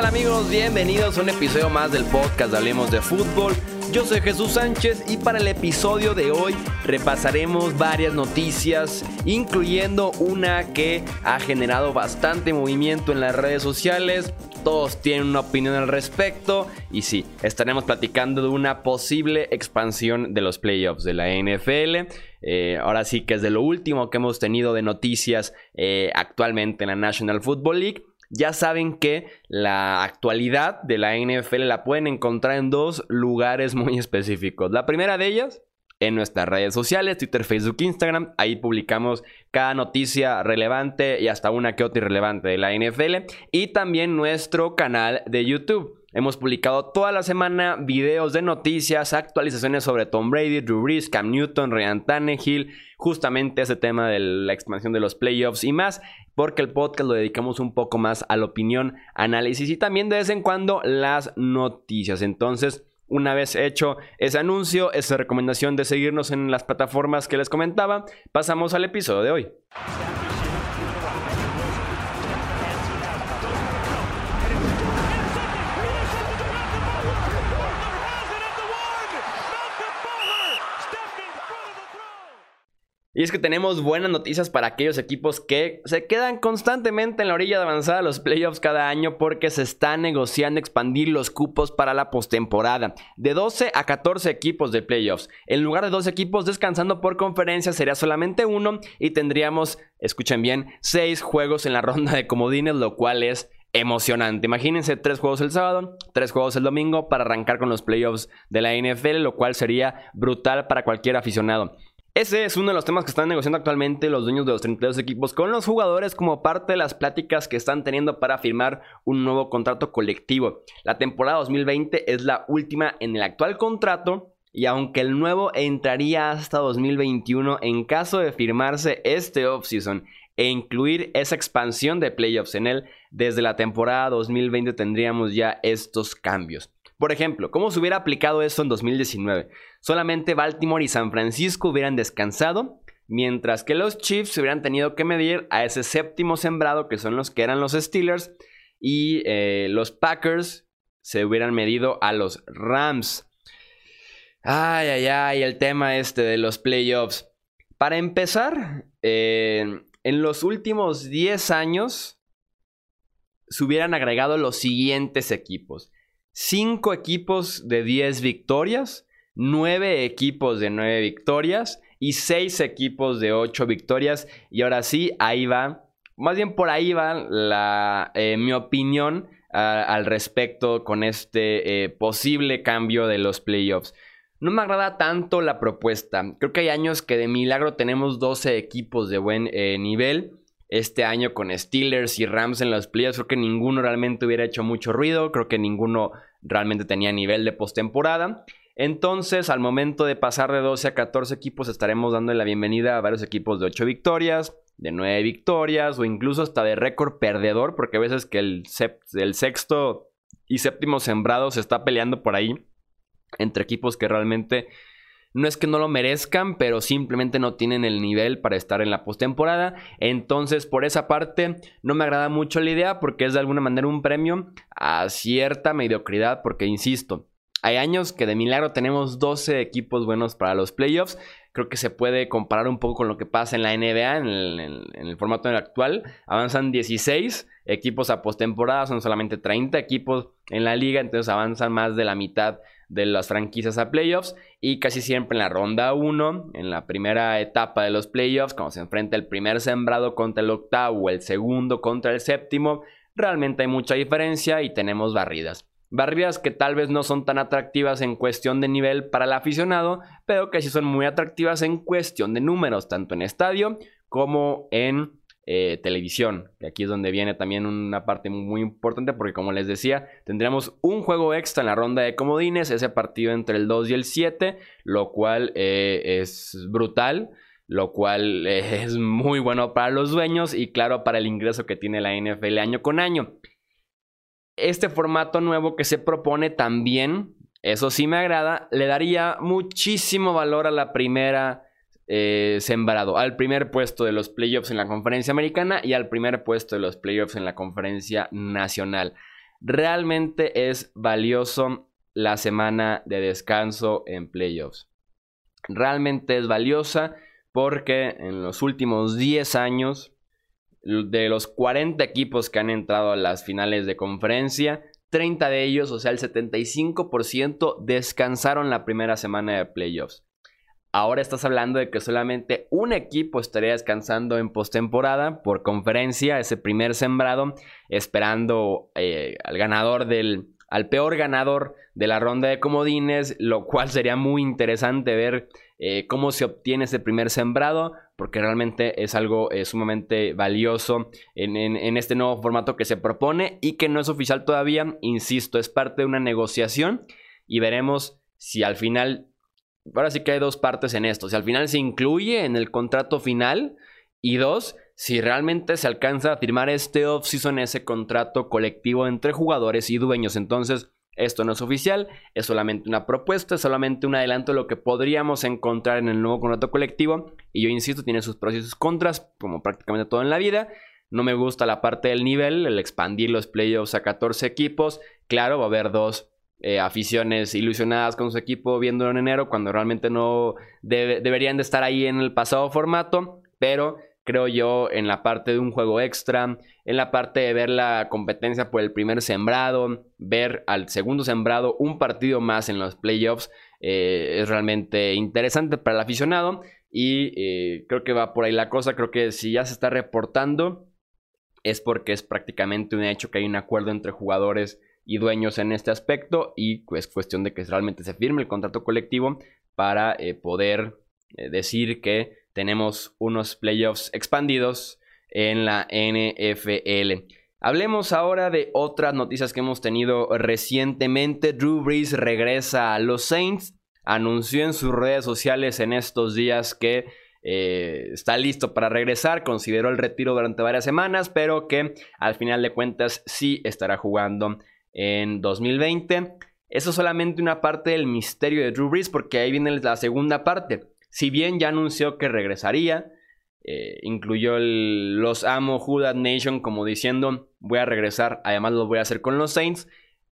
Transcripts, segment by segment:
tal amigos? Bienvenidos a un episodio más del podcast de Hablemos de Fútbol. Yo soy Jesús Sánchez y para el episodio de hoy repasaremos varias noticias, incluyendo una que ha generado bastante movimiento en las redes sociales. Todos tienen una opinión al respecto y sí, estaremos platicando de una posible expansión de los playoffs de la NFL. Eh, ahora sí que es de lo último que hemos tenido de noticias eh, actualmente en la National Football League. Ya saben que la actualidad de la NFL la pueden encontrar en dos lugares muy específicos. La primera de ellas en nuestras redes sociales, Twitter, Facebook, Instagram. Ahí publicamos cada noticia relevante y hasta una que otra irrelevante de la NFL. Y también nuestro canal de YouTube. Hemos publicado toda la semana videos de noticias, actualizaciones sobre Tom Brady, Drew Brees, Cam Newton, Ryan Tannehill, justamente ese tema de la expansión de los playoffs y más, porque el podcast lo dedicamos un poco más a la opinión, análisis y también de vez en cuando las noticias. Entonces, una vez hecho ese anuncio, esa recomendación de seguirnos en las plataformas que les comentaba, pasamos al episodio de hoy. Y es que tenemos buenas noticias para aquellos equipos que se quedan constantemente en la orilla de avanzar a los playoffs cada año porque se está negociando expandir los cupos para la postemporada. De 12 a 14 equipos de playoffs. En lugar de dos equipos descansando por conferencia sería solamente uno y tendríamos, escuchen bien, 6 juegos en la ronda de comodines, lo cual es emocionante. Imagínense tres juegos el sábado, tres juegos el domingo para arrancar con los playoffs de la NFL, lo cual sería brutal para cualquier aficionado. Ese es uno de los temas que están negociando actualmente los dueños de los 32 equipos con los jugadores como parte de las pláticas que están teniendo para firmar un nuevo contrato colectivo. La temporada 2020 es la última en el actual contrato y aunque el nuevo entraría hasta 2021 en caso de firmarse este offseason e incluir esa expansión de playoffs en él, desde la temporada 2020 tendríamos ya estos cambios. Por ejemplo, ¿cómo se hubiera aplicado eso en 2019? Solamente Baltimore y San Francisco hubieran descansado, mientras que los Chiefs hubieran tenido que medir a ese séptimo sembrado, que son los que eran los Steelers, y eh, los Packers se hubieran medido a los Rams. Ay, ay, ay, el tema este de los playoffs. Para empezar, eh, en los últimos 10 años se hubieran agregado los siguientes equipos. 5 equipos de 10 victorias, 9 equipos de 9 victorias y 6 equipos de 8 victorias. Y ahora sí, ahí va, más bien por ahí va la, eh, mi opinión al respecto con este eh, posible cambio de los playoffs. No me agrada tanto la propuesta. Creo que hay años que de milagro tenemos 12 equipos de buen eh, nivel este año con Steelers y Rams en los playoffs. Creo que ninguno realmente hubiera hecho mucho ruido. Creo que ninguno realmente tenía nivel de postemporada. Entonces, al momento de pasar de 12 a 14 equipos, estaremos dando la bienvenida a varios equipos de 8 victorias, de 9 victorias o incluso hasta de récord perdedor, porque a veces que el, el sexto y séptimo sembrado se está peleando por ahí entre equipos que realmente no es que no lo merezcan, pero simplemente no tienen el nivel para estar en la postemporada. Entonces, por esa parte, no me agrada mucho la idea porque es de alguna manera un premio a cierta mediocridad. Porque, insisto, hay años que de milagro tenemos 12 equipos buenos para los playoffs. Creo que se puede comparar un poco con lo que pasa en la NBA, en el, formato actual. Avanzan 16 equipos a postemporada, son solamente 30 equipos en la liga, entonces avanzan más de la mitad de las franquicias a playoffs y casi siempre en la ronda 1, en la primera etapa de los playoffs, cuando se enfrenta el primer sembrado contra el octavo, el segundo contra el séptimo, realmente hay mucha diferencia y tenemos barridas. Barridas que tal vez no son tan atractivas en cuestión de nivel para el aficionado, pero que sí son muy atractivas en cuestión de números, tanto en estadio como en eh, televisión. Que aquí es donde viene también una parte muy importante porque como les decía, tendríamos un juego extra en la ronda de comodines, ese partido entre el 2 y el 7, lo cual eh, es brutal lo cual eh, es muy bueno para los dueños y claro para el ingreso que tiene la NFL año con año. Este formato nuevo que se propone también, eso sí me agrada, le daría muchísimo valor a la primera eh, sembrado al primer puesto de los playoffs en la conferencia americana y al primer puesto de los playoffs en la conferencia nacional. realmente es valioso la semana de descanso en playoffs. Realmente es valiosa porque en los últimos 10 años, de los 40 equipos que han entrado a las finales de conferencia, 30 de ellos, o sea, el 75%, descansaron la primera semana de playoffs. Ahora estás hablando de que solamente un equipo estaría descansando en postemporada por conferencia, ese primer sembrado, esperando eh, al ganador del, al peor ganador de la ronda de comodines, lo cual sería muy interesante ver eh, cómo se obtiene ese primer sembrado, porque realmente es algo eh, sumamente valioso en, en, este nuevo formato que se propone y que no es oficial todavía, insisto, es parte de una negociación y veremos si al final, ahora sí que hay dos partes en esto, si al final se incluye en el contrato final y dos, si realmente se alcanza a firmar este off-season, ese contrato colectivo entre jugadores y dueños. Entonces, esto no es oficial, es solamente una propuesta, es solamente un adelanto de lo que podríamos encontrar en el nuevo contrato colectivo. Y yo insisto, tiene sus pros y sus contras, como prácticamente todo en la vida. No me gusta la parte del nivel, el expandir los playoffs a 14 equipos. Claro, va a haber dos eh, aficiones ilusionadas con su equipo viéndolo en enero, cuando realmente no deberían de estar ahí en el pasado formato. Pero creo yo, en la parte de un juego extra, en la parte de ver la competencia por el primer sembrado, ver al segundo sembrado un partido más en los playoffs, eh, es realmente interesante para el aficionado y eh, creo que va por ahí la cosa, creo que si ya se está reportando es porque es prácticamente un hecho que hay un acuerdo entre jugadores y dueños en este aspecto y es pues, cuestión de que realmente se firme el contrato colectivo para eh, poder decir que tenemos unos playoffs expandidos en la NFL. Hablemos ahora de otras noticias que hemos tenido recientemente. Drew Brees regresa a los Saints. Anunció en sus redes sociales en estos días que eh, está listo para regresar. Consideró el retiro durante varias semanas, pero que al final de cuentas sí estará jugando en 2020. Eso es solamente una parte del misterio de Drew Brees, porque ahí viene la segunda parte. Si bien ya anunció que regresaría, eh, incluyó los amo Judas Nation como diciendo voy a regresar, además lo voy a hacer con los Saints.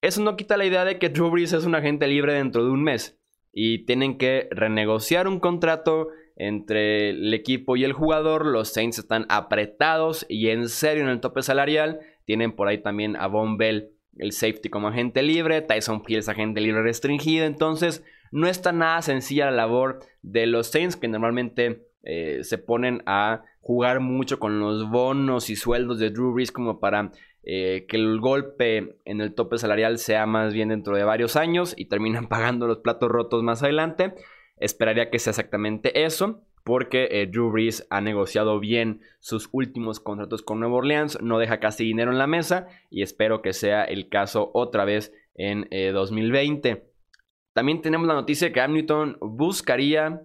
Eso no quita la idea de que Drew Brees es un agente libre dentro de un mes y tienen que renegociar un contrato entre el equipo y el jugador. Los Saints están apretados y en serio en el tope salarial. Tienen por ahí también a Von Bell, el safety como agente libre, Tyson Fields agente libre restringido. Entonces, no está nada sencilla la labor de los Saints que normalmente eh, se ponen a jugar mucho con los bonos y sueldos de Drew Brees como para eh, que el golpe en el tope salarial sea más bien dentro de varios años y terminan pagando los platos rotos más adelante. Esperaría que sea exactamente eso porque eh, Drew Brees ha negociado bien sus últimos contratos con Nueva Orleans, no deja casi dinero en la mesa y espero que sea el caso otra vez en 2020. También tenemos la noticia de que Cam Newton buscaría,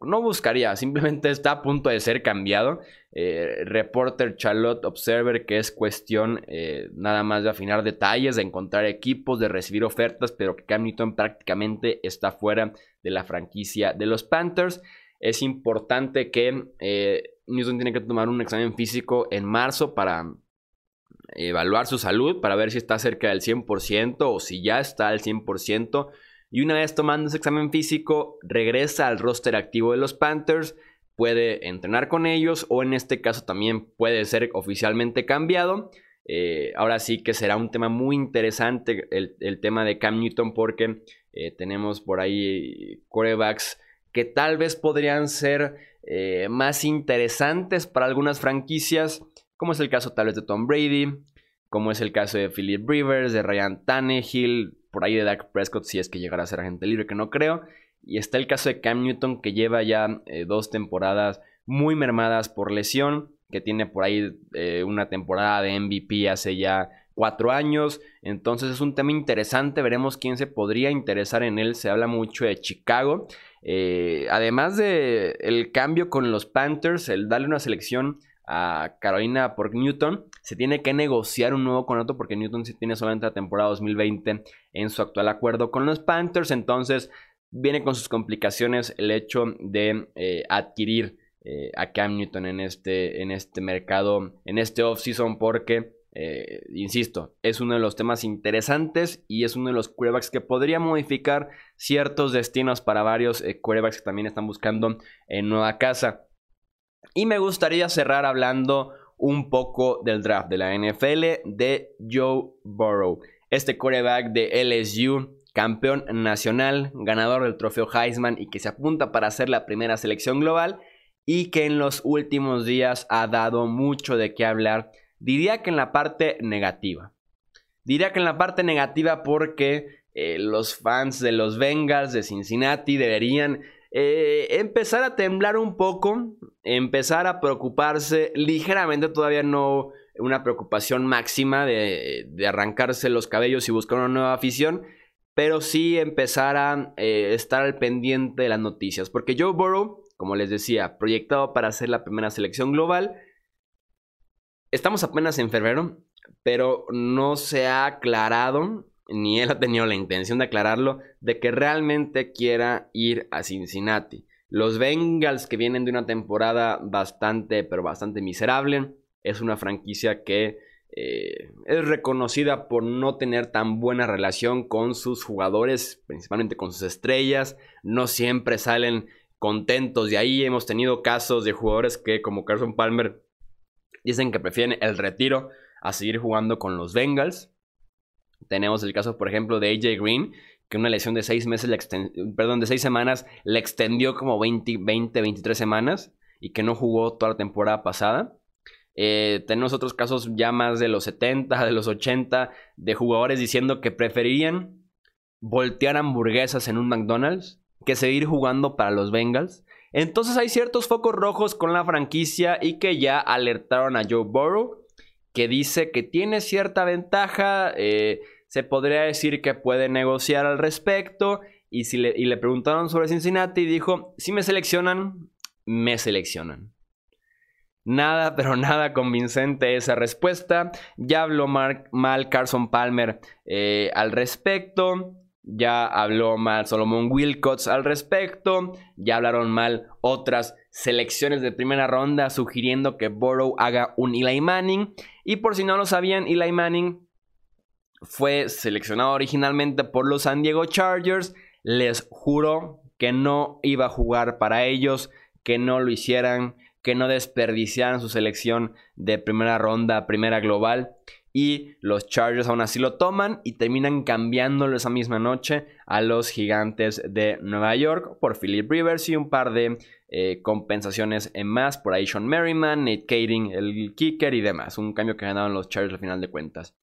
no buscaría, simplemente está a punto de ser cambiado. Eh, reporter Charlotte Observer que es cuestión eh, nada más de afinar detalles, de encontrar equipos, de recibir ofertas, pero que Cam Newton prácticamente está fuera de la franquicia de los Panthers. Es importante que eh, Newton tiene que tomar un examen físico en marzo para evaluar su salud, para ver si está cerca del 100% o si ya está al 100% y una vez tomando ese examen físico, regresa al roster activo de los Panthers, puede entrenar con ellos o en este caso también puede ser oficialmente cambiado. Eh, ahora sí que será un tema muy interesante el, tema de Cam Newton porque eh, tenemos por ahí quarterbacks que tal vez podrían ser eh, más interesantes para algunas franquicias, como es el caso tal vez de Tom Brady, como es el caso de Philip Rivers, de Ryan Tannehill, por ahí de Dak Prescott si es que llegará a ser agente libre, que no creo. Y está el caso de Cam Newton que lleva ya eh, dos temporadas muy mermadas por lesión, que tiene por ahí eh, una temporada de MVP hace ya cuatro años. Entonces es un tema interesante, veremos quién se podría interesar en él. Se habla mucho de Chicago. Eh, además de el cambio con los Panthers, el darle una selección a Carolina por Newton, se tiene que negociar un nuevo contrato porque Newton tiene solamente la temporada 2020 en su actual acuerdo con los Panthers. Entonces viene con sus complicaciones el hecho de eh, adquirir eh, a Cam Newton en este, en este mercado, en este offseason porque eh, insisto, es uno de los temas interesantes y es uno de los quarterbacks que podría modificar ciertos destinos para varios quarterbacks que también están buscando en nueva casa. Y me gustaría cerrar hablando un poco del draft de la NFL de Joe Burrow. Este quarterback de LSU, campeón nacional, ganador del trofeo Heisman y que se apunta para ser la primera selección global y que en los últimos días ha dado mucho de qué hablar Diría que en la parte negativa. Diría que en la parte negativa porque eh, los fans de los Bengals de Cincinnati deberían eh, empezar a temblar un poco, empezar a preocuparse ligeramente, todavía no una preocupación máxima de, arrancarse los cabellos y buscar una nueva afición, pero sí empezar a eh, estar al pendiente de las noticias, porque Joe Burrow, como les decía, proyectado para ser la primera selección global, Estamos apenas en febrero, pero no se ha aclarado, ni él ha tenido la intención de aclararlo, de que realmente quiera ir a Cincinnati. Los Bengals que vienen de una temporada bastante, pero bastante miserable, es una franquicia que eh, es reconocida por no tener tan buena relación con sus jugadores, principalmente con sus estrellas. No siempre salen contentos de ahí. Hemos tenido casos de jugadores que, como Carson Palmer, Dicen que prefieren el retiro a seguir jugando con los Bengals. Tenemos el caso, por ejemplo, de AJ Green, que una lesión de seis meses, perdón, de seis semanas, le extendió como 20, 20, 23 semanas y que no jugó toda la temporada pasada. Eh, tenemos otros casos ya más de los 70, de los 80, de jugadores diciendo que preferirían voltear hamburguesas en un McDonald's que seguir jugando para los Bengals. Entonces hay ciertos focos rojos con la franquicia y que ya alertaron a Joe Burrow, que dice que tiene cierta ventaja, eh, se podría decir que puede negociar al respecto. Y, si le, y le preguntaron sobre Cincinnati, dijo, si me seleccionan, me seleccionan. Nada, pero nada convincente esa respuesta. Ya habló mal Carson Palmer eh, al respecto. Ya habló mal Solomon Wilcox al respecto. Ya hablaron mal otras selecciones de primera ronda sugiriendo que Burrow haga un Eli Manning. Y por si no lo sabían, Eli Manning fue seleccionado originalmente por los San Diego Chargers. Les juró que no iba a jugar para ellos, que no lo hicieran, que no desperdiciaran su selección de primera ronda, primera global y los Chargers aún así lo toman y terminan cambiándolo esa misma noche a los gigantes de Nueva York por Philip Rivers y un par de eh, compensaciones en más por ahí Merriman, Nate Kading, el kicker y demás. Un cambio que ganaron los Chargers al final de cuentas.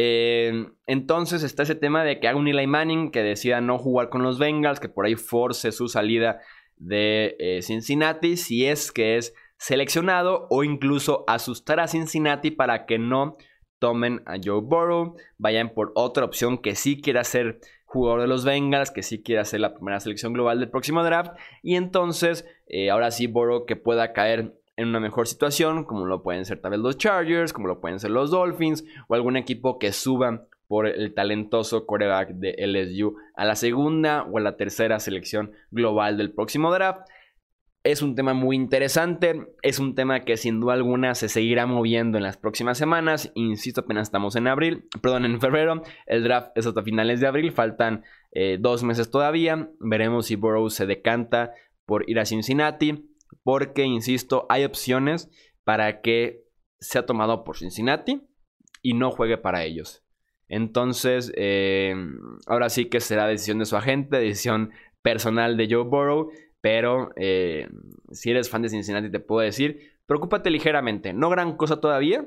Eh, entonces está ese tema de que haga un Eli Manning que decida no jugar con los Bengals, que por ahí force su salida de eh, Cincinnati si es que es seleccionado o incluso asustar a Cincinnati para que no tomen a Joe Burrow, vayan por otra opción que sí quiera ser jugador de los Bengals, que sí quiera ser la primera selección global del próximo draft, y entonces eh, ahora sí Burrow que pueda caer en una mejor situación, como lo pueden ser tal vez los Chargers, como lo pueden ser los Dolphins, o algún equipo que suba por el talentoso quarterback de LSU a la segunda o a la tercera selección global del próximo draft. Es un tema muy interesante, es un tema que sin duda alguna se seguirá moviendo en las próximas semanas. Insisto, apenas estamos en abril, perdón, en febrero. El draft es hasta finales de abril, faltan eh, dos meses todavía. Veremos si Burrow se decanta por ir a Cincinnati, porque, insisto, hay opciones para que sea tomado por Cincinnati y no juegue para ellos. Entonces, eh, ahora sí que será decisión de su agente, decisión personal de Joe Burrow pero eh, si eres fan de Cincinnati, te puedo decir, preocúpate ligeramente. No gran cosa todavía.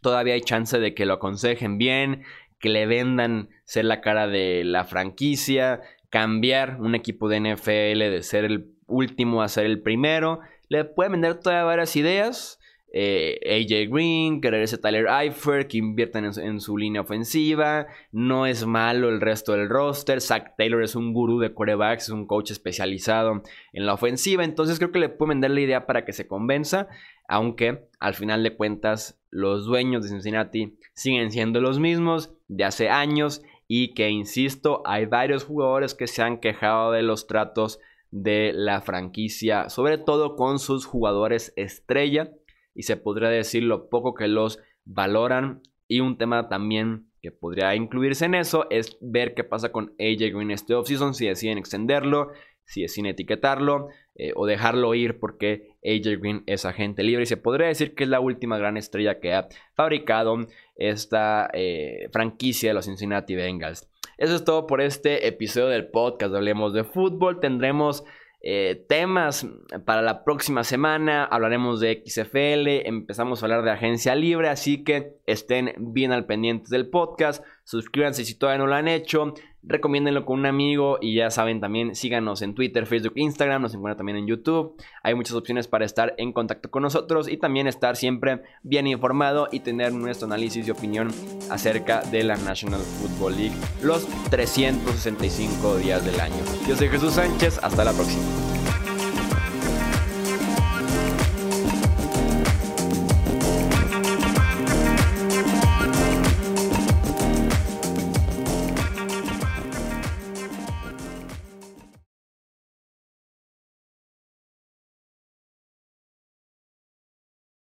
Todavía hay chance de que lo aconsejen bien, que le vendan ser la cara de la franquicia, cambiar un equipo de NFL de ser el último a ser el primero. Le pueden vender todavía varias ideas. Eh, AJ Green, que regrese Tyler Eifert, que inviertan en su, línea ofensiva. No es malo el resto del roster. Zach Taylor es un gurú de quarterbacks, es un coach especializado en la ofensiva. Entonces creo que le pueden vender la idea para que se convenza. Aunque al final de cuentas, los dueños de Cincinnati siguen siendo los mismos de hace años. Y que, insisto, hay varios jugadores que se han quejado de los tratos de la franquicia, sobre todo con sus jugadores estrella y se podría decir lo poco que los valoran. Y un tema también que podría incluirse en eso es ver qué pasa con AJ Green este offseason, si deciden extenderlo, si deciden etiquetarlo eh, o dejarlo ir porque AJ Green es agente libre y se podría decir que es la última gran estrella que ha fabricado esta eh, franquicia de los Cincinnati Bengals. Eso es todo por este episodio del podcast. Hablemos de fútbol. Tendremos eh, temas para la próxima semana. Hablaremos de XFL, empezamos a hablar de agencia libre, así que estén bien al pendiente del podcast. Suscríbanse si todavía no lo han hecho. Recomiéndenlo con un amigo y ya saben también síganos en Twitter, Facebook, Instagram, nos encuentran también en YouTube. Hay muchas opciones para estar en contacto con nosotros y también estar siempre bien informado y tener nuestro análisis y opinión acerca de la National Football League los 365 días del año. Yo soy Jesús Sánchez, hasta la próxima.